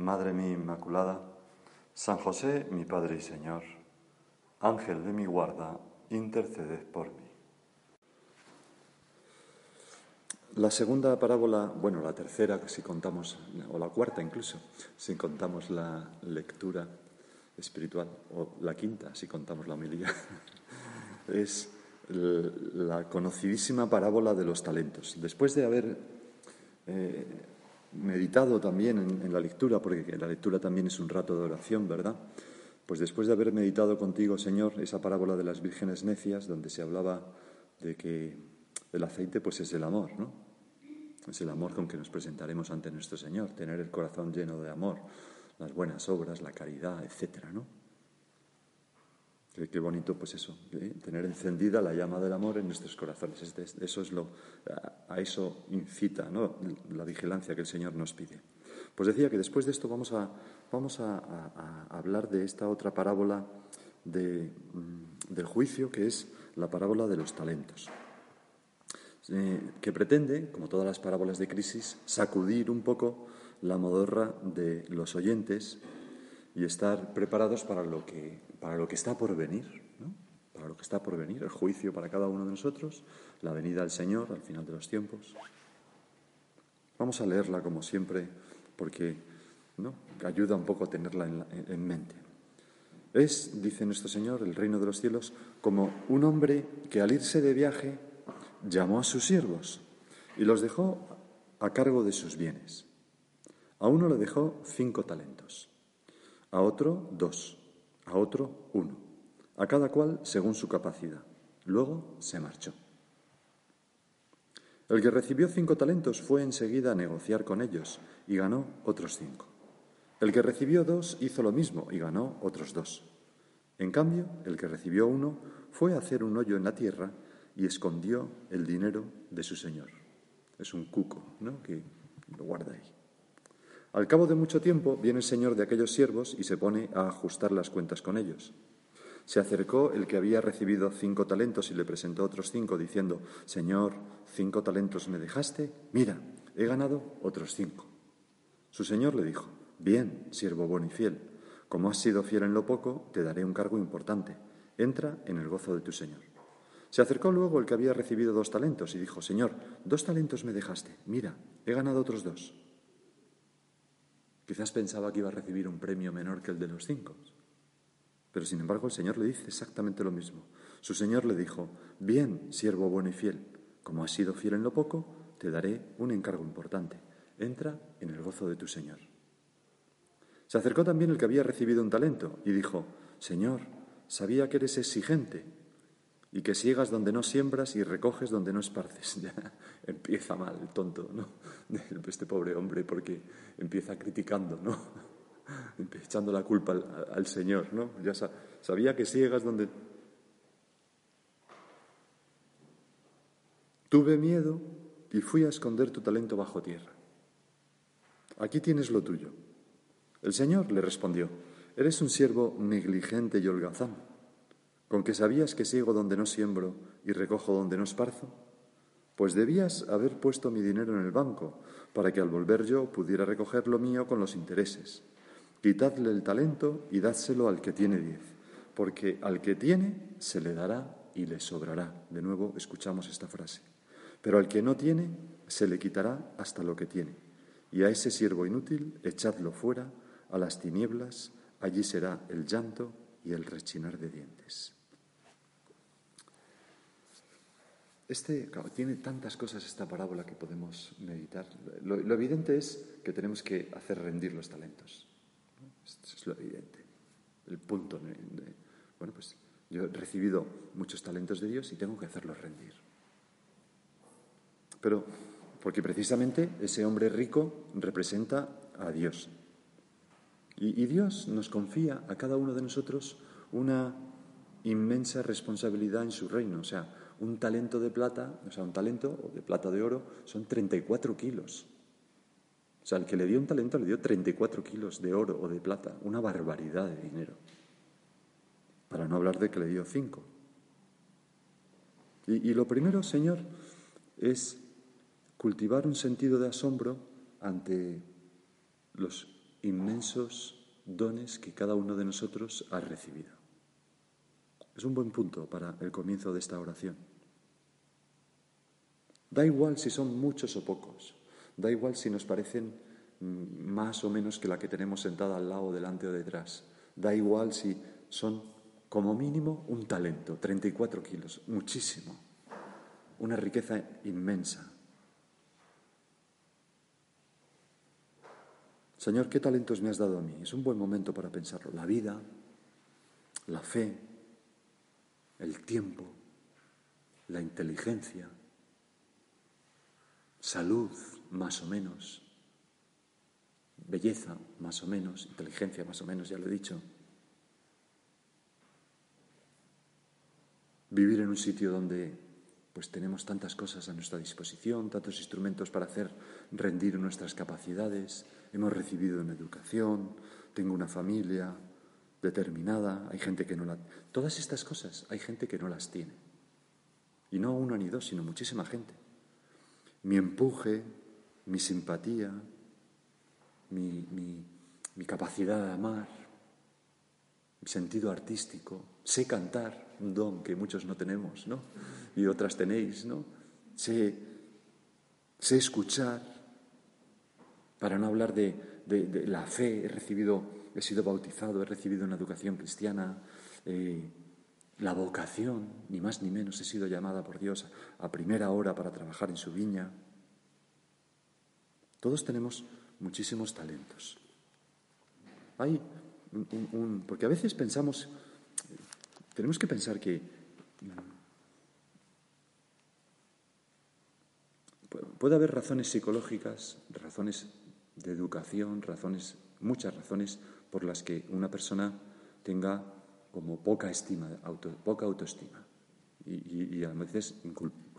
Madre mía Inmaculada, San José, mi Padre y Señor, Ángel de mi guarda, interceded por mí. La segunda parábola, bueno, la tercera, si contamos, o la cuarta incluso, si contamos la lectura espiritual, o la quinta, si contamos la homilía, es la conocidísima parábola de los talentos. Después de haber eh, meditado también en, la lectura, porque la lectura también es un rato de oración, ¿verdad? Pues después de haber meditado contigo, Señor, esa parábola de las vírgenes necias, donde se hablaba de que el aceite pues es el amor, ¿no? Es el amor con que nos presentaremos ante nuestro Señor, tener el corazón lleno de amor, las buenas obras, la caridad, etcétera, ¿no? Qué, bonito, pues eso, ¿eh? tener encendida la llama del amor en nuestros corazones. Eso es lo, a eso incita ¿no? la vigilancia que el Señor nos pide. Pues decía que después de esto vamos a, vamos a, hablar de esta otra parábola de, mm, del juicio, que es la parábola de los talentos, eh, que pretende, como todas las parábolas de crisis, sacudir un poco la modorra de los oyentes y estar preparados para lo que, para lo que está por venir, ¿no? para lo que está por venir, el juicio para cada uno de nosotros, la venida del Señor al final de los tiempos. Vamos a leerla como siempre porque ¿no? ayuda un poco a tenerla en, en mente. Es, dice nuestro Señor, el reino de los cielos, como un hombre que al irse de viaje llamó a sus siervos y los dejó a cargo de sus bienes. A uno le dejó cinco talentos a otro dos, a otro uno, a cada cual según su capacidad. Luego se marchó. El que recibió cinco talentos fue enseguida a negociar con ellos y ganó otros cinco. El que recibió dos hizo lo mismo y ganó otros dos. En cambio, el que recibió uno fue a hacer un hoyo en la tierra y escondió el dinero de su señor. Es un cuco, ¿no? Que lo guarda ahí. Al cabo de mucho tiempo viene el señor de aquellos siervos y se pone a ajustar las cuentas con ellos. Se acercó el que había recibido cinco talentos y le presentó otros cinco, diciendo, Señor, cinco talentos me dejaste, mira, he ganado otros cinco. Su señor le dijo, Bien, siervo bueno y fiel, como has sido fiel en lo poco, te daré un cargo importante. Entra en el gozo de tu señor. Se acercó luego el que había recibido dos talentos y dijo, Señor, dos talentos me dejaste, mira, he ganado otros dos. Quizás pensaba que iba a recibir un premio menor que el de los cinco. Pero sin embargo el Señor le dice exactamente lo mismo. Su Señor le dijo, bien, siervo bueno y fiel, como has sido fiel en lo poco, te daré un encargo importante. Entra en el gozo de tu Señor. Se acercó también el que había recibido un talento y dijo, Señor, sabía que eres exigente y que siegas donde no siembras y recoges donde no esparces. Ya empieza mal el tonto, ¿no? Este pobre hombre porque empieza criticando, ¿no? Echando la culpa al, Señor, ¿no? Ya sabía que siegas donde... Tuve miedo y fui a esconder tu talento bajo tierra. Aquí tienes lo tuyo. El Señor le respondió, eres un siervo negligente y holgazán ¿Con que sabías que sigo donde no siembro y recojo donde no esparzo? Pues debías haber puesto mi dinero en el banco, para que al volver yo pudiera recoger lo mío con los intereses. Quitadle el talento y dádselo al que tiene diez, porque al que tiene se le dará y le sobrará. De nuevo escuchamos esta frase. Pero al que no tiene se le quitará hasta lo que tiene. Y a ese siervo inútil echadlo fuera a las tinieblas, allí será el llanto y el rechinar de dientes. Este, tiene tantas cosas esta parábola que podemos meditar. Lo, evidente es que tenemos que hacer rendir los talentos. Esto es lo evidente. El punto. bueno, pues yo he recibido muchos talentos de Dios y tengo que hacerlos rendir. Pero porque precisamente ese hombre rico representa a Dios. y Dios nos confía a cada uno de nosotros una inmensa responsabilidad en su reino. O sea, un talento de plata, o sea, un talento de plata de oro, son 34 kilos. O sea, el que le dio un talento le dio 34 kilos de oro o de plata, una barbaridad de dinero. Para no hablar de que le dio cinco. Y, y lo primero, Señor, es cultivar un sentido de asombro ante los inmensos dones que cada uno de nosotros ha recibido. Es un buen punto para el comienzo de esta oración. Da igual si son muchos o pocos, da igual si nos parecen mm, más o menos que la que tenemos sentada al lado, delante o detrás, da igual si son como mínimo un talento, 34 kilos, muchísimo, una riqueza inmensa. Señor, ¿qué talentos me has dado a mí? Es un buen momento para pensarlo. La vida, la fe, el tiempo, la inteligencia, salud más o menos, belleza más o menos, inteligencia más o menos, ya lo he dicho. Vivir en un sitio donde pues tenemos tantas cosas a nuestra disposición, tantos instrumentos para hacer rendir nuestras capacidades, hemos recibido una educación, tengo una familia determinada, hay gente que no la... Todas estas cosas hay gente que no las tiene. Y no uno ni dos, sino muchísima gente mi empuje, mi simpatía, mi, capacidad de amar, mi sentido artístico. Sé cantar, un don que muchos no tenemos, ¿no? Y otras tenéis, ¿no? Sé, sé escuchar, para no hablar de, la fe, he recibido, he sido bautizado, he recibido una educación cristiana, eh, la vocación, ni más ni menos, he sido llamada por Dios a primera hora para trabajar en su viña. Todos tenemos muchísimos talentos. Hay un, porque a veces pensamos, tenemos que pensar que puede haber razones psicológicas, razones de educación, razones, muchas razones por las que una persona tenga como poca estima, poca autoestima y, a veces,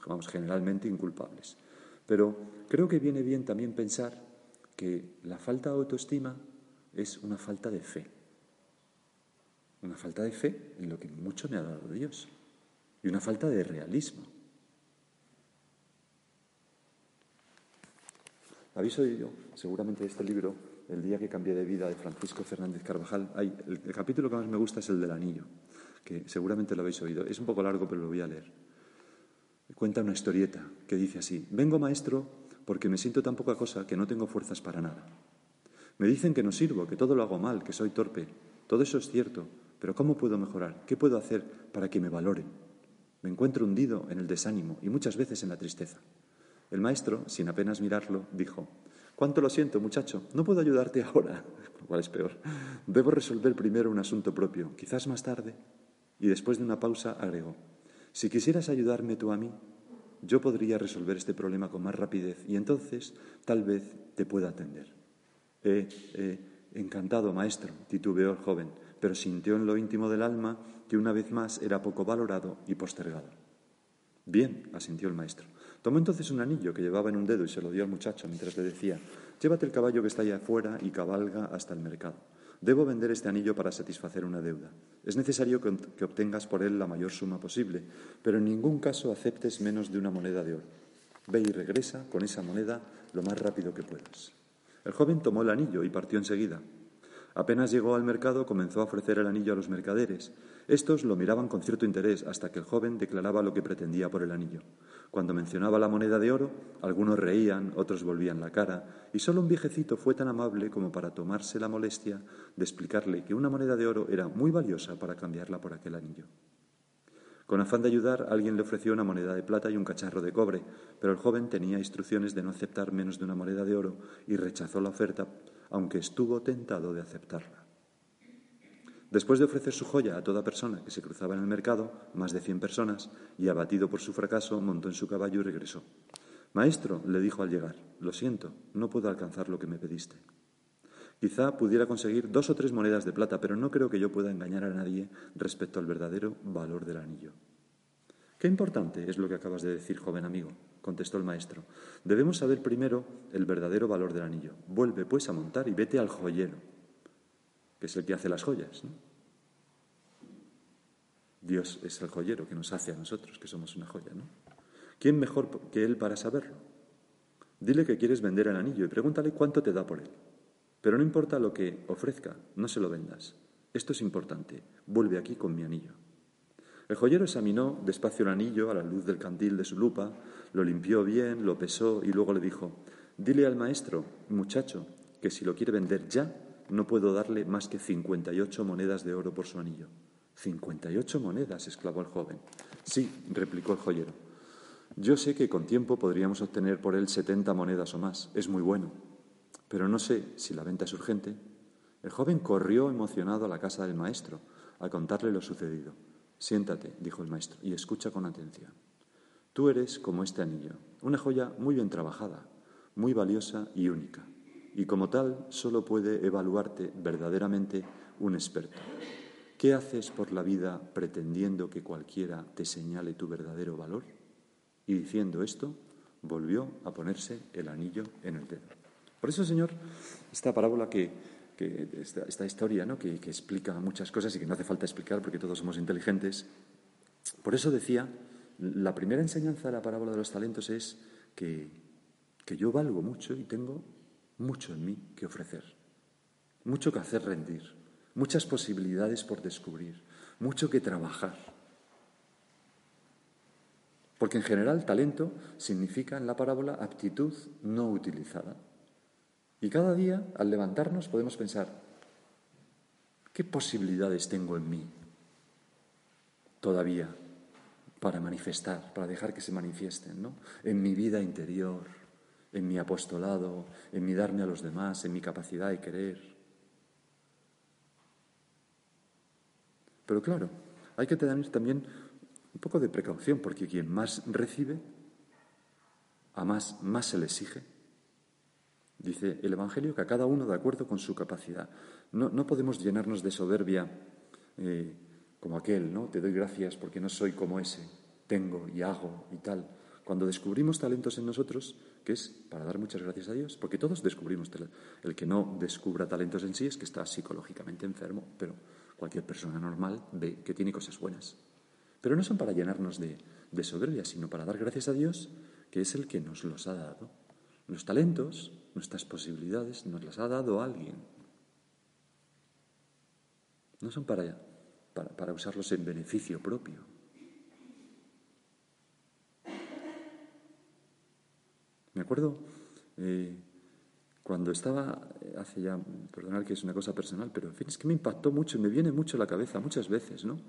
vamos, generalmente inculpables. Pero creo que viene bien también pensar que la falta de autoestima es una falta de fe. Una falta de fe en lo que mucho me ha dado Dios. Y una falta de realismo. Habéis oído seguramente este libro el día que cambié de vida de Francisco Fernández Carvajal, el, capítulo que más me gusta es el del anillo, que seguramente lo habéis oído. Es un poco largo, pero lo voy a leer. Cuenta una historieta que dice así, vengo maestro porque me siento tan poca cosa que no tengo fuerzas para nada. Me dicen que no sirvo, que todo lo hago mal, que soy torpe. Todo eso es cierto, pero ¿cómo puedo mejorar? ¿Qué puedo hacer para que me valoren? Me encuentro hundido en el desánimo y muchas veces en la tristeza. El maestro, sin apenas mirarlo, dijo, Cuánto lo siento, muchacho, no puedo ayudarte ahora, lo cual es peor. Debo resolver primero un asunto propio, quizás más tarde. Y después de una pausa agregó, si quisieras ayudarme tú a mí, yo podría resolver este problema con más rapidez y entonces tal vez te pueda atender. Eh, eh, encantado, maestro, titubeó el joven, pero sintió en lo íntimo del alma que una vez más era poco valorado y postergado. Bien, asintió el maestro. Tomó entonces un anillo que llevaba en un dedo y se lo dio al muchacho mientras le decía, llévate el caballo que está allá afuera y cabalga hasta el mercado. Debo vender este anillo para satisfacer una deuda. Es necesario que obtengas por él la mayor suma posible, pero en ningún caso aceptes menos de una moneda de oro. Ve y regresa con esa moneda lo más rápido que puedas. El joven tomó el anillo y partió enseguida. Apenas llegó al mercado, comenzó a ofrecer el anillo a los mercaderes. Estos lo miraban con cierto interés hasta que el joven declaraba lo que pretendía por el anillo. Cuando mencionaba la moneda de oro, algunos reían, otros volvían la cara, y solo un viejecito fue tan amable como para tomarse la molestia de explicarle que una moneda de oro era muy valiosa para cambiarla por aquel anillo. Con afán de ayudar, alguien le ofreció una moneda de plata y un cacharro de cobre, pero el joven tenía instrucciones de no aceptar menos de una moneda de oro y rechazó la oferta, aunque estuvo tentado de aceptarla. Después de ofrecer su joya a toda persona que se cruzaba en el mercado, más de cien personas, y abatido por su fracaso, montó en su caballo y regresó. Maestro, le dijo al llegar, lo siento, no puedo alcanzar lo que me pediste. Quizá pudiera conseguir dos o tres monedas de plata, pero no creo que yo pueda engañar a nadie respecto al verdadero valor del anillo. Qué importante es lo que acabas de decir, joven amigo, contestó el maestro. Debemos saber primero el verdadero valor del anillo. Vuelve, pues, a montar y vete al joyero, que es el que hace las joyas. Dios es el joyero que nos hace a nosotros, que somos una joya. ¿no? ¿Quién mejor que Él para saberlo? Dile que quieres vender el anillo y pregúntale cuánto te da por él. Pero no importa lo que ofrezca, no se lo vendas. Esto es importante. Vuelve aquí con mi anillo. El joyero examinó despacio el anillo a la luz del candil de su lupa, lo limpió bien, lo pesó y luego le dijo, dile al maestro, muchacho, que si lo quiere vender ya, no puedo darle más que 58 monedas de oro por su anillo. 58 monedas, exclamó el joven. Sí, replicó el joyero. Yo sé que con tiempo podríamos obtener por él 70 monedas o más. Es muy bueno pero no sé si la venta es urgente. El joven corrió emocionado a la casa del maestro a contarle lo sucedido. Siéntate, dijo el maestro, y escucha con atención. Tú eres como este anillo, una joya muy bien trabajada, muy valiosa y única, y como tal solo puede evaluarte verdaderamente un experto. ¿Qué haces por la vida pretendiendo que cualquiera te señale tu verdadero valor? Y diciendo esto, volvió a ponerse el anillo en el dedo. Por eso, Señor, esta parábola que, esta, historia ¿no? que, explica muchas cosas y que no hace falta explicar porque todos somos inteligentes, por eso decía, la primera enseñanza de la parábola de los talentos es que, que yo valgo mucho y tengo mucho en mí que ofrecer, mucho que hacer rendir, muchas posibilidades por descubrir, mucho que trabajar. Porque en general talento significa en la parábola aptitud no utilizada. Y cada día, al levantarnos, podemos pensar, ¿qué posibilidades tengo en mí todavía para manifestar, para dejar que se manifiesten, ¿no? En mi vida interior, en mi apostolado, en mi darme a los demás, en mi capacidad de querer. Pero claro, hay que tener también un poco de precaución, porque quien más recibe, a más, más se le exige. Dice el Evangelio que a cada uno de acuerdo con su capacidad. No, podemos llenarnos de soberbia eh, como aquel, ¿no? Te doy gracias porque no soy como ese, tengo y hago y tal. Cuando descubrimos talentos en nosotros, que es para dar muchas gracias a Dios, porque todos descubrimos El que no descubra talentos en sí es que está psicológicamente enfermo, pero cualquier persona normal ve que tiene cosas buenas. Pero no son para llenarnos de, de soberbia, sino para dar gracias a Dios, que es el que nos los ha dado. Los talentos, nuestras posibilidades, nos las ha dado alguien. No son para, para, usarlos en beneficio propio. Me acuerdo eh, cuando estaba, eh, hace ya, perdonad que es una cosa personal, pero en fin, es que me impactó mucho, me viene mucho a la cabeza muchas veces, ¿no?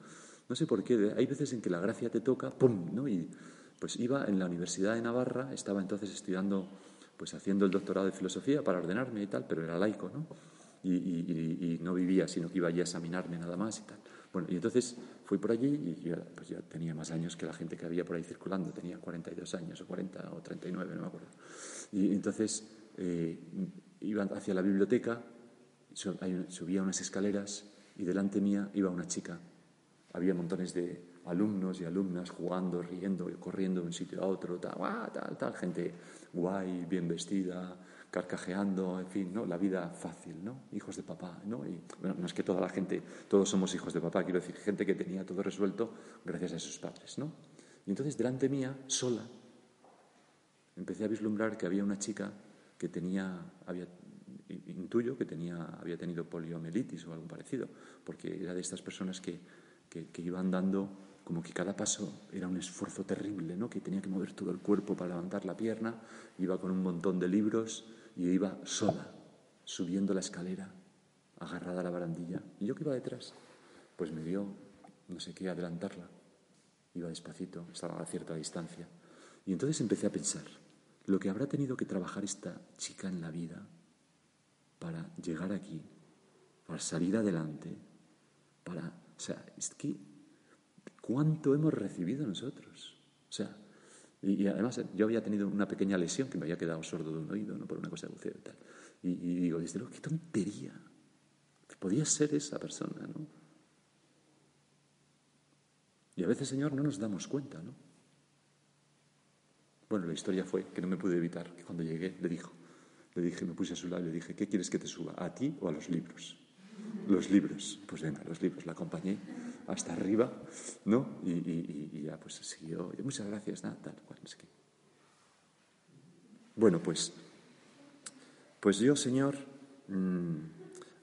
No sé por qué, hay veces en que la gracia te toca, ¡pum! ¿no? Y pues iba en la Universidad de Navarra, estaba entonces estudiando pues haciendo el doctorado de filosofía para ordenarme y tal, pero era laico, ¿no? Y, no vivía, sino que iba allí a examinarme nada más y tal. Bueno, y entonces fui por allí y ya, pues ya tenía más años que la gente que había por ahí circulando, tenía 42 años o 40 o 39, no me acuerdo. Y entonces eh, iba hacia la biblioteca, subía unas escaleras y delante mía iba una chica. Había montones de alumnos y alumnas jugando, riendo, corriendo de un sitio a otro, tal, tal, tal, gente guay, bien vestida, carcajeando, en fin, ¿no? La vida fácil, ¿no? Hijos de papá, ¿no? Y no es que toda la gente, todos somos hijos de papá, quiero decir, gente que tenía todo resuelto gracias a sus padres, ¿no? Y entonces delante mía, sola, empecé a vislumbrar que había una chica que tenía, había, intuyo que tenía, había tenido poliomielitis o algo parecido, porque era de estas personas que, que, que iban dando como que cada paso era un esfuerzo terrible, ¿no? que tenía que mover todo el cuerpo para levantar la pierna, iba con un montón de libros y iba sola, subiendo la escalera, agarrada a la barandilla. Y yo que iba detrás, pues me dio, no sé qué, adelantarla. Iba despacito, estaba a cierta distancia. Y entonces empecé a pensar, lo que habrá tenido que trabajar esta chica en la vida para llegar aquí, para salir adelante, para... O sea, es que ¿Cuánto hemos recibido nosotros? O sea, y, además yo había tenido una pequeña lesión que me había quedado sordo de un oído, ¿no? Por una cosa de buceo y tal. Y, digo, desde luego, qué tontería. Podía ser esa persona, ¿no? Y a veces, Señor, no nos damos cuenta, ¿no? Bueno, la historia fue que no me pude evitar, que cuando llegué le dijo, le dije, me puse a su lado y le dije, ¿qué quieres que te suba? ¿A ti o a los libros? Los libros. Pues venga, los libros. La acompañé hasta arriba, ¿no? Y, ya pues siguió, muchas gracias, nada, tal. Bueno, pues, pues yo, Señor, mm,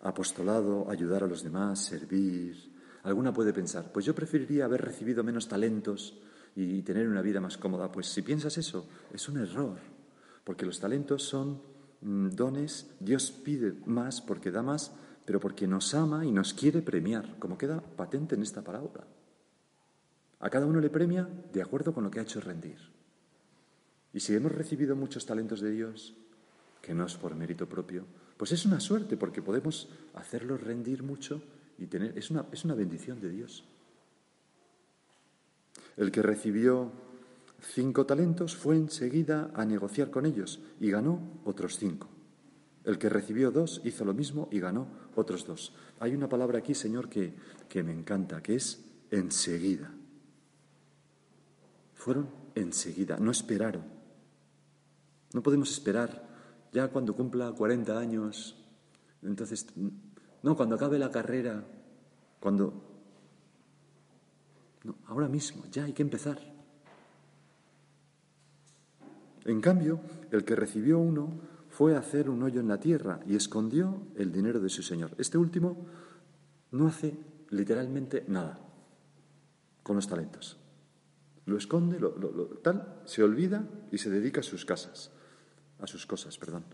apostolado, ayudar a los demás, servir. Alguna puede pensar, pues yo preferiría haber recibido menos talentos y tener una vida más cómoda. Pues si piensas eso, es un error, porque los talentos son mm, dones, Dios pide más porque da más pero porque nos ama y nos quiere premiar, como queda patente en esta parábola. A cada uno le premia de acuerdo con lo que ha hecho rendir. Y si hemos recibido muchos talentos de Dios, que no es por mérito propio, pues es una suerte porque podemos hacerlo rendir mucho y tener es una, es una bendición de Dios. El que recibió cinco talentos fue enseguida a negociar con ellos y ganó otros cinco. El que recibió dos hizo lo mismo y ganó otros dos. Hay una palabra aquí, Señor, que, que me encanta, que es enseguida. Fueron enseguida, no esperaron. No podemos esperar ya cuando cumpla 40 años, entonces, no, cuando acabe la carrera, cuando... No, ahora mismo, ya hay que empezar. En cambio, el que recibió uno fue a hacer un hoyo en la tierra y escondió el dinero de su señor. Este último no hace literalmente nada con los talentos. Lo esconde, lo, tal, se olvida y se dedica a sus casas, a sus cosas, perdón.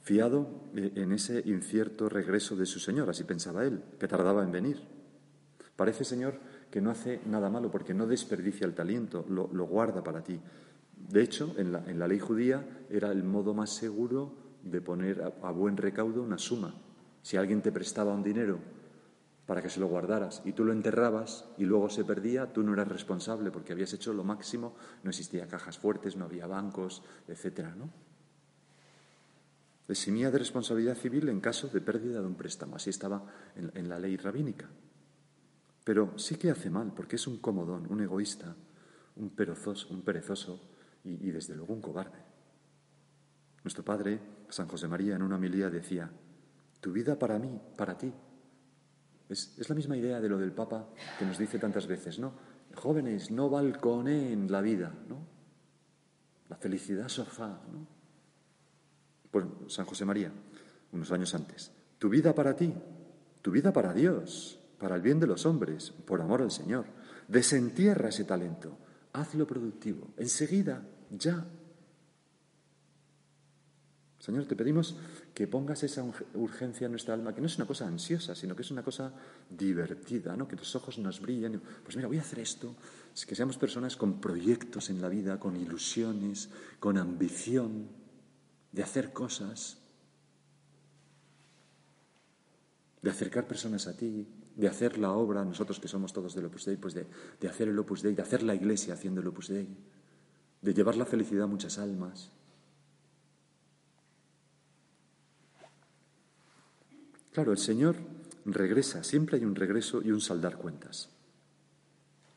Fiado eh, en ese incierto regreso de su señor, así pensaba él, que tardaba en venir. Parece, Señor, que no hace nada malo porque no desperdicia el talento, lo, guarda para ti. De hecho, en la, en la ley judía era el modo más seguro de poner a, buen recaudo una suma. Si alguien te prestaba un dinero para que se lo guardaras y tú lo enterrabas y luego se perdía, tú no eras responsable porque habías hecho lo máximo, no existía cajas fuertes, no había bancos, etcétera, ¿no? Eximía de responsabilidad civil en caso de pérdida de un préstamo, así estaba en, la ley rabínica. Pero sí que hace mal, porque es un comodón, un egoísta, un perezoso, un perezoso y desde luego un cobarde. Nuestro Padre, San José María, en una homilía decía, tu vida para mí, para ti. Es, la misma idea de lo del Papa que nos dice tantas veces, ¿no? Jóvenes, no balconeen la vida, ¿no? La felicidad sofá, ¿no? Pues San José María, unos años antes, tu vida para ti, tu vida para Dios, para el bien de los hombres, por amor al Señor. Desentierra ese talento, hazlo productivo, enseguida, ya, Señor, te pedimos que pongas esa urgencia en nuestra alma, que no es una cosa ansiosa, sino que es una cosa divertida, ¿no? que los ojos nos brillen. Pues mira, voy a hacer esto, que seamos personas con proyectos en la vida, con ilusiones, con ambición de hacer cosas, de acercar personas a ti, de hacer la obra, nosotros que somos todos del Opus Dei, pues de, de hacer el Opus Dei, de hacer la iglesia haciendo el Opus Dei, de llevar la felicidad a muchas almas. Claro, el Señor regresa, siempre hay un regreso y un saldar cuentas.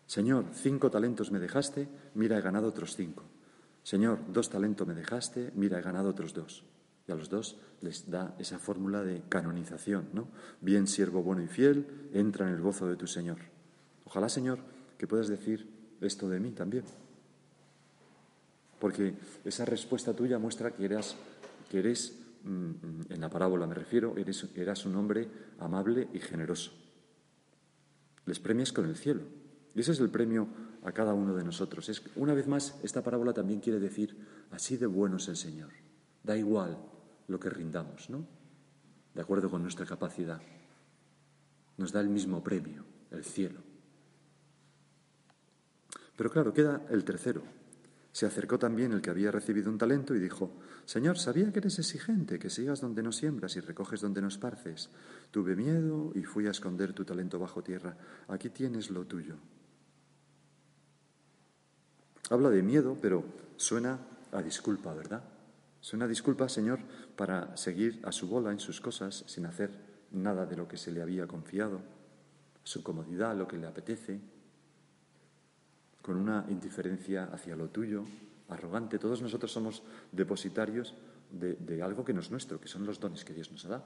Señor, cinco talentos me dejaste, mira, he ganado otros cinco. Señor, dos talentos me dejaste, mira, he ganado otros dos. Y a los dos les da esa fórmula de canonización, ¿no? Bien, siervo bueno y fiel, entra en el gozo de tu Señor. Ojalá, Señor, que puedas decir esto de mí también. Porque esa respuesta tuya muestra que eres, que eres en la parábola me refiero, eres, eras un hombre amable y generoso. Les premias con el cielo. Y ese es el premio a cada uno de nosotros. Es, una vez más, esta parábola también quiere decir, así de bueno es el Señor. Da igual lo que rindamos, ¿no? De acuerdo con nuestra capacidad. Nos da el mismo premio, el cielo. Pero claro, queda el tercero. Se acercó también el que había recibido un talento y dijo, Señor, sabía que eres exigente, que sigas donde no siembras y recoges donde no esparces. Tuve miedo y fui a esconder tu talento bajo tierra. Aquí tienes lo tuyo. Habla de miedo, pero suena a disculpa, ¿verdad? Suena a disculpa, Señor, para seguir a su bola en sus cosas sin hacer nada de lo que se le había confiado, su comodidad, lo que le apetece, con una indiferencia hacia lo tuyo, arrogante. Todos nosotros somos depositarios de, algo que no es nuestro, que son los dones que Dios nos ha dado.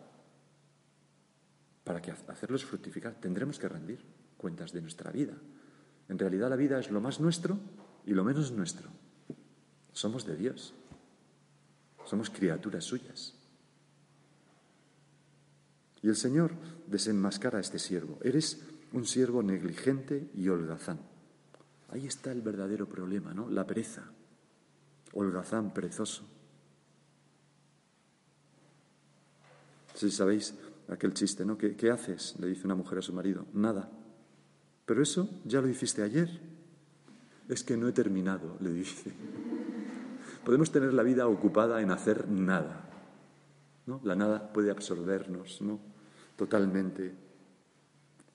Para que hacerlos fructificar tendremos que rendir cuentas de nuestra vida. En realidad la vida es lo más nuestro y lo menos nuestro. Somos de Dios. Somos criaturas suyas. Y el Señor desenmascara a este siervo. Eres un siervo negligente y holgazán. Ahí está el verdadero problema, ¿no? La pereza. Holgazán, perezoso. Si sabéis aquel chiste, ¿no? ¿Qué, ¿Qué haces? Le dice una mujer a su marido. Nada. Pero eso ya lo hiciste ayer. Es que no he terminado, le dice. Podemos tener la vida ocupada en hacer nada. ¿no? La nada puede absorbernos ¿no? totalmente.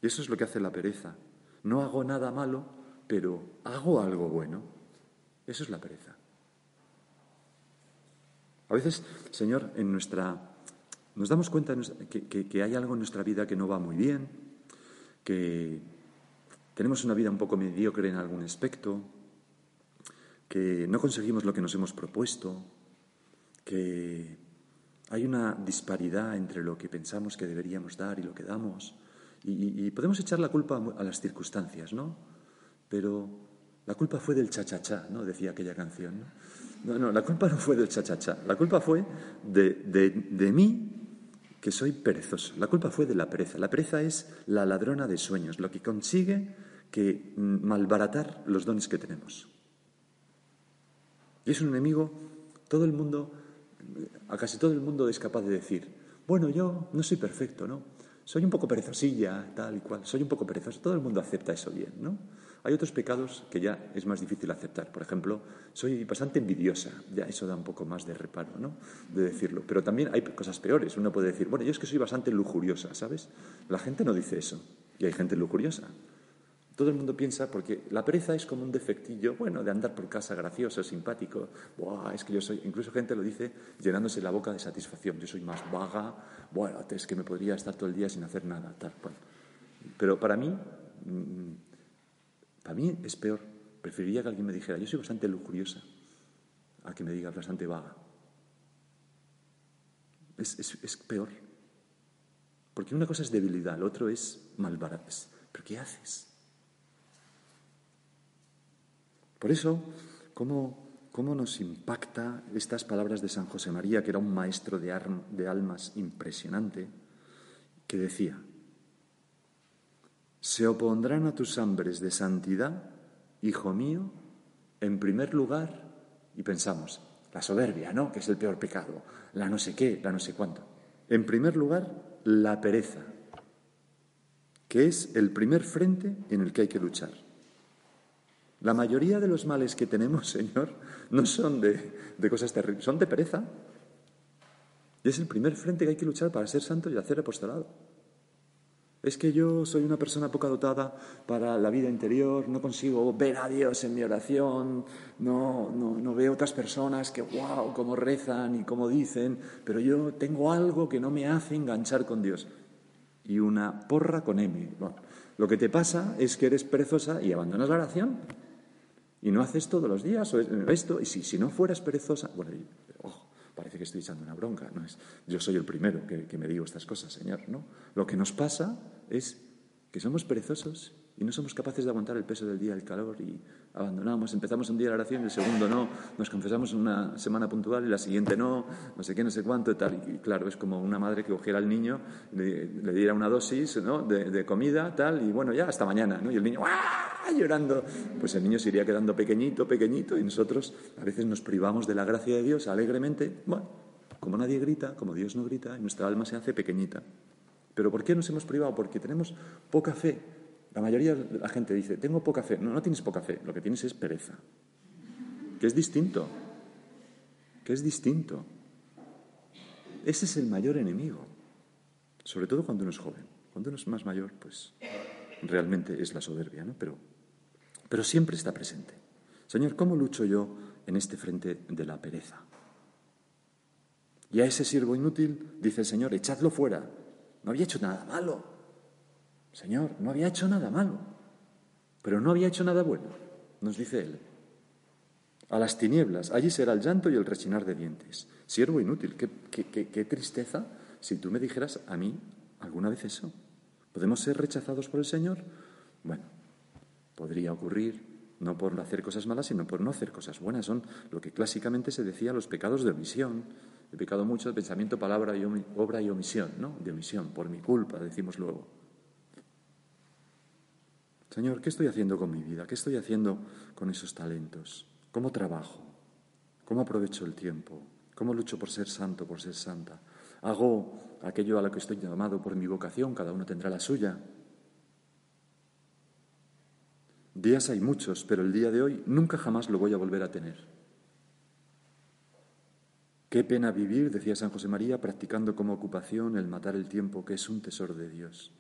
Y eso es lo que hace la pereza. No hago nada malo, pero hago algo bueno. Eso es la pereza. A veces, Señor, en nuestra nos damos cuenta que, que, hay algo en nuestra vida que no va muy bien, que tenemos una vida un poco mediocre en algún aspecto, que no conseguimos lo que nos hemos propuesto, que hay una disparidad entre lo que pensamos que deberíamos dar y lo que damos. Y, podemos echar la culpa a las circunstancias, ¿no? Pero la culpa fue del cha-cha-cha, ¿no? Decía aquella canción. ¿no? No, la culpa no fue del cha-cha-cha. La culpa fue de, de, de mí, que soy perezoso. La culpa fue de la pereza. La pereza es la ladrona de sueños, lo que consigue que malbaratar los dones que tenemos. Y es un enemigo, todo el mundo, a casi todo el mundo es capaz de decir, bueno, yo no soy perfecto, ¿no? Soy un poco perezosilla, tal y cual, soy un poco perezoso. Todo el mundo acepta eso bien, ¿no? Hay otros pecados que ya es más difícil aceptar. Por ejemplo, soy bastante envidiosa. Ya eso da un poco más de reparo, ¿no? De decirlo. Pero también hay cosas peores. Uno puede decir, bueno, yo es que soy bastante lujuriosa, ¿sabes? La gente no dice eso. Y hay gente lujuriosa. Todo el mundo piensa, porque la pereza es como un defectillo, bueno, de andar por casa gracioso, simpático. Buah, es que yo soy, incluso gente lo dice llenándose la boca de satisfacción. Yo soy más vaga, bueno, es que me podría estar todo el día sin hacer nada, tal. Pero para mí, mm, para mí es peor. Preferiría que alguien me dijera, yo soy bastante lujuriosa, a que me diga bastante vaga. Es, es peor. Porque una cosa es debilidad, lo otro es malbarates. ¿Pero qué haces? Por eso, ¿cómo, nos impacta estas palabras de San José María, que era un maestro de, de almas impresionante, que decía, se opondrán a tus hambres de santidad, hijo mío, en primer lugar, y pensamos, la soberbia, ¿no? Que es el peor pecado, la no sé qué, la no sé cuánto. En primer lugar, la pereza, que es el primer frente en el que hay que luchar. La mayoría de los males que tenemos, Señor, no son de, cosas terribles, son de pereza. Y es el primer frente que hay que luchar para ser santo y hacer apostolado. Es que yo soy una persona poca dotada para la vida interior, no consigo ver a Dios en mi oración, no, no, no veo otras personas que, wow, cómo rezan y cómo dicen, pero yo tengo algo que no me hace enganchar con Dios. Y una porra con M. Bueno, lo que te pasa es que eres perezosa y abandonas la oración y no haces todos los días o esto, y si, si no fueras perezosa, bueno, parece que estoy echando una bronca, no es, yo soy el primero que, me digo estas cosas, Señor, ¿no? Lo que nos pasa es que somos perezosos y no somos capaces de aguantar el peso del día, el calor y abandonamos, empezamos un día la oración y el segundo no, nos confesamos una semana puntual y la siguiente no, no sé qué, no sé cuánto y tal. Y claro, es como una madre que cogiera al niño, le, diera una dosis de, comida, tal, y bueno, ya hasta mañana, ¿no? Y el niño ¡ah! llorando, pues el niño se iría quedando pequeñito, pequeñito y nosotros a veces nos privamos de la gracia de Dios alegremente, bueno, como nadie grita, como Dios no grita, y nuestra alma se hace pequeñita. ¿Pero por qué nos hemos privado? Porque tenemos poca fe la mayoría de la gente dice, tengo poca fe. No, no tienes poca fe, lo que tienes es pereza. Que es distinto. Que es distinto. Ese es el mayor enemigo. Sobre todo cuando uno es joven. Cuando uno es más mayor, pues realmente es la soberbia, ¿no? Pero, pero siempre está presente. Señor, ¿cómo lucho yo en este frente de la pereza? Y a ese siervo inútil, dice el Señor, echadlo fuera. No había hecho nada malo. Señor, no había hecho nada malo, pero no había hecho nada bueno, nos dice él. A las tinieblas, allí será el llanto y el rechinar de dientes. Siervo inútil, qué, tristeza si tú me dijeras a mí alguna vez eso. ¿Podemos ser rechazados por el Señor? Bueno, podría ocurrir no por hacer cosas malas, sino por no hacer cosas buenas. Son lo que clásicamente se decía los pecados de omisión. He pecado mucho de pensamiento, palabra y obra y omisión, ¿no? De omisión, por mi culpa, decimos luego. Señor, ¿qué estoy haciendo con mi vida? ¿Qué estoy haciendo con esos talentos? ¿Cómo trabajo? ¿Cómo aprovecho el tiempo? ¿Cómo lucho por ser santo, por ser santa? ¿Hago aquello a lo que estoy llamado por mi vocación? Cada uno tendrá la suya. Días hay muchos, pero el día de hoy nunca jamás lo voy a volver a tener. Qué pena vivir, decía San José María, practicando como ocupación el matar el tiempo, que es un tesoro de Dios.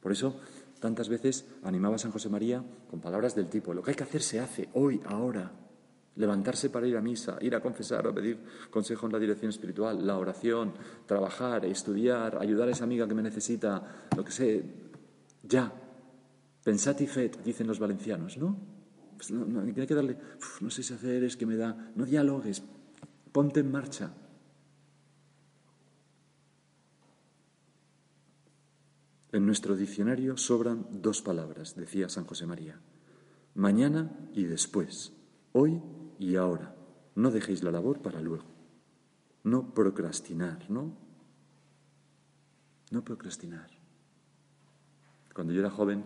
Por eso Tantas veces animaba a San José María con palabras del tipo, lo que hay que hacer se hace, hoy, ahora. Levantarse para ir a misa, ir a confesar o pedir consejo en la dirección espiritual, la oración, trabajar, estudiar, ayudar a esa amiga que me necesita, lo que sé, ya. Pensad y fet, dicen los valencianos, ¿no? Pues no, hay que darle, no sé si hacer, es que me da, no dialogues, ponte en marcha. En nuestro diccionario sobran dos palabras, decía San José María. Mañana y después, hoy y ahora. No dejéis la labor para luego. No procrastinar, ¿no? No procrastinar. Cuando yo era joven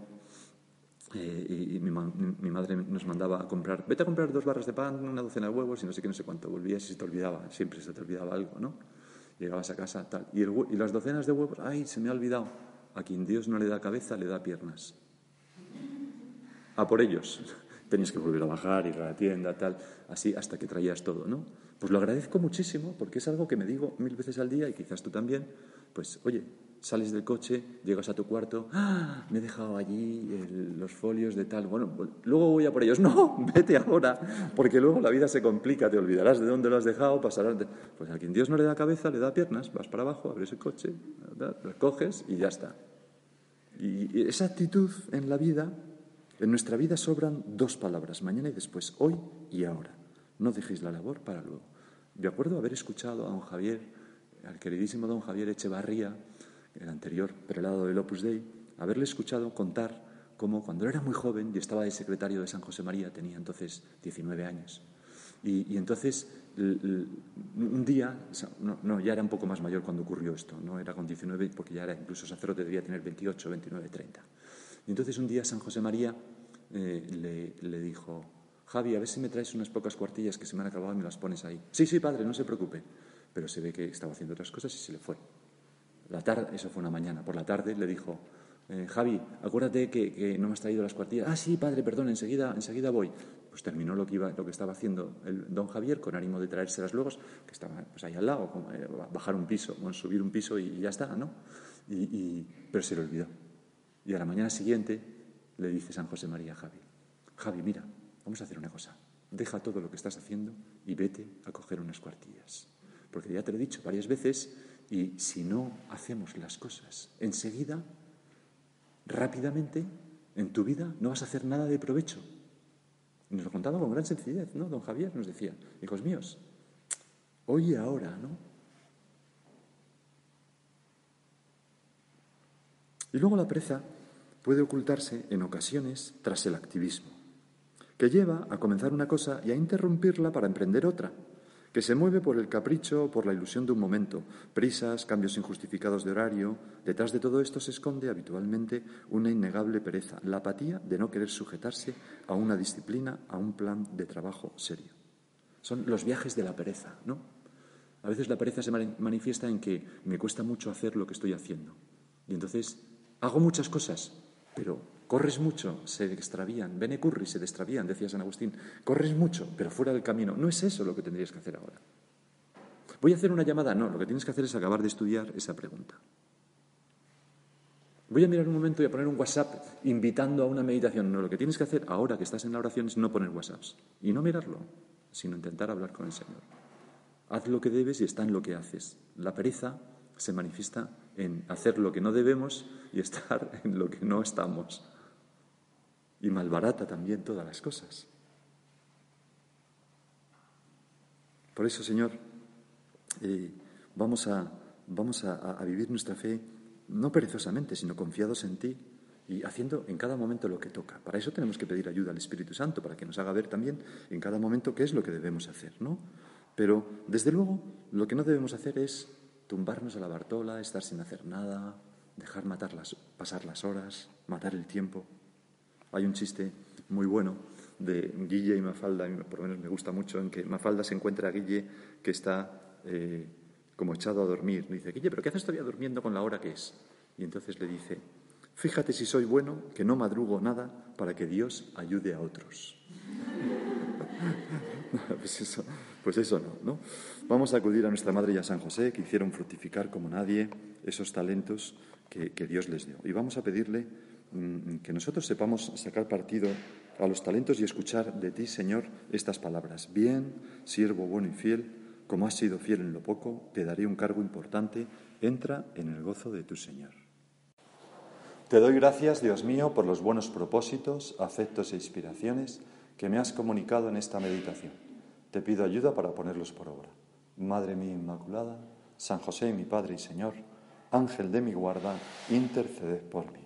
eh, y, mi, madre nos mandaba a comprar, vete a comprar dos barras de pan, una docena de huevos y no sé qué, no sé cuánto. Volvías y se te olvidaba, siempre se te olvidaba algo, ¿no? Llegabas a casa, tal. Y, y las docenas de huevos, ay, se me ha olvidado a quien Dios no le da cabeza, le da piernas. A por ellos. Tenías que volver a bajar, ir a la tienda, tal, así hasta que traías todo, ¿no? Pues lo agradezco muchísimo porque es algo que me digo mil veces al día y quizás tú también. Pues, oye, sales del coche, llegas a tu cuarto, ¡ah! Me he dejado allí los folios de tal. Bueno, luego voy a por ellos. No, vete ahora, porque luego la vida se complica, te olvidarás de dónde lo has dejado, pasarás. De... Pues a quien Dios no le da cabeza, le da piernas, vas para abajo, abres el coche, lo coges y ya está. Y esa actitud en la vida, en nuestra vida sobran dos palabras, mañana y después, hoy y ahora. No dejéis la labor para luego. De acuerdo haber escuchado a don Javier, al queridísimo don Javier Echevarría, el anterior prelado del Opus Dei, haberle escuchado contar cómo cuando era muy joven y estaba de secretario de San José María, tenía entonces 19 años, y, entonces un día, no, ya era un poco más mayor cuando ocurrió esto, no era con 19 porque ya era incluso sacerdote, debía tener 28, 29, 30. Y entonces un día San José María eh, le, dijo, Javi, a ver si me traes unas pocas cuartillas que se me han acabado y me las pones ahí. Sí, sí, padre, no se preocupe. Pero se ve que estaba haciendo otras cosas y se le fue. La tarde, eso fue una mañana, por la tarde le dijo, eh, Javi, acuérdate que, no me has traído las cuartillas. Ah, sí, padre, perdón, enseguida, enseguida voy. Pues terminó lo que, iba, lo que estaba haciendo el don Javier con ánimo de traérselas luego, que estaba pues, ahí al lado, eh, bajar un piso, subir un piso y, ya está, ¿no? Y, pero se le olvidó. Y a la mañana siguiente le dice San José María a Javi, Javi, mira, vamos a hacer una cosa, deja todo lo que estás haciendo y vete a coger unas cuartillas. Porque ya te lo he dicho varias veces, y si no hacemos las cosas enseguida, rápidamente, en tu vida no vas a hacer nada de provecho. Nos lo contaba con gran sencillez, ¿no? Don Javier nos decía, hijos míos, hoy y ahora, ¿no? Y luego la pereza puede ocultarse en ocasiones tras el activismo, que lleva a comenzar una cosa y a interrumpirla para emprender otra, que se mueve por el capricho o por la ilusión de un momento, prisas, cambios injustificados de horario. Detrás de todo esto se esconde habitualmente una innegable pereza, la apatía de no querer sujetarse a una disciplina, a un plan de trabajo serio. Son los viajes de la pereza, ¿no? A veces la pereza se manifiesta en que me cuesta mucho hacer lo que estoy haciendo. Y entonces hago muchas cosas, pero Corres mucho, se extravían. Bene curri, se extravían, decía San Agustín. Corres mucho, pero fuera del camino. No es eso lo que tendrías que hacer ahora. ¿Voy a hacer una llamada? No, lo que tienes que hacer es acabar de estudiar esa pregunta. Voy a mirar un momento y a poner un WhatsApp invitando a una meditación. No, lo que tienes que hacer ahora que estás en la oración es no poner WhatsApps y no mirarlo, sino intentar hablar con el Señor. Haz lo que debes y está en lo que haces. La pereza se manifiesta en hacer lo que no debemos y estar en lo que no estamos y malbarata también todas las cosas. Por eso, Señor, eh, vamos, a, vamos a, vivir nuestra fe no perezosamente, sino confiados en ti y haciendo en cada momento lo que toca. Para eso tenemos que pedir ayuda al Espíritu Santo, para que nos haga ver también en cada momento qué es lo que debemos hacer, ¿no? Pero, desde luego, lo que no debemos hacer es tumbarnos a la Bartola, estar sin hacer nada, dejar matar las, pasar las horas, matar el tiempo. Hay un chiste muy bueno de Guille y Mafalda, por lo menos me gusta mucho, en que Mafalda se encuentra a Guille que está eh, como echado a dormir. Le dice, Guille, ¿pero qué haces todavía durmiendo con la hora que es? Y entonces le dice, fíjate si soy bueno, que no madrugo nada para que Dios ayude a otros. pues, eso, pues eso no, ¿no? Vamos a acudir a nuestra Madre y a San José, que hicieron fructificar como nadie esos talentos que, Dios les dio. Y vamos a pedirle que nosotros sepamos sacar partido a los talentos y escuchar de ti, Señor, estas palabras. Bien, siervo bueno y fiel, como has sido fiel en lo poco, te daré un cargo importante, entra en el gozo de tu Señor. Te doy gracias, Dios mío, por los buenos propósitos, afectos e inspiraciones que me has comunicado en esta meditación. Te pido ayuda para ponerlos por obra. Madre mía Inmaculada, San José, mi Padre y Señor, Ángel de mi guarda, interceded por mí.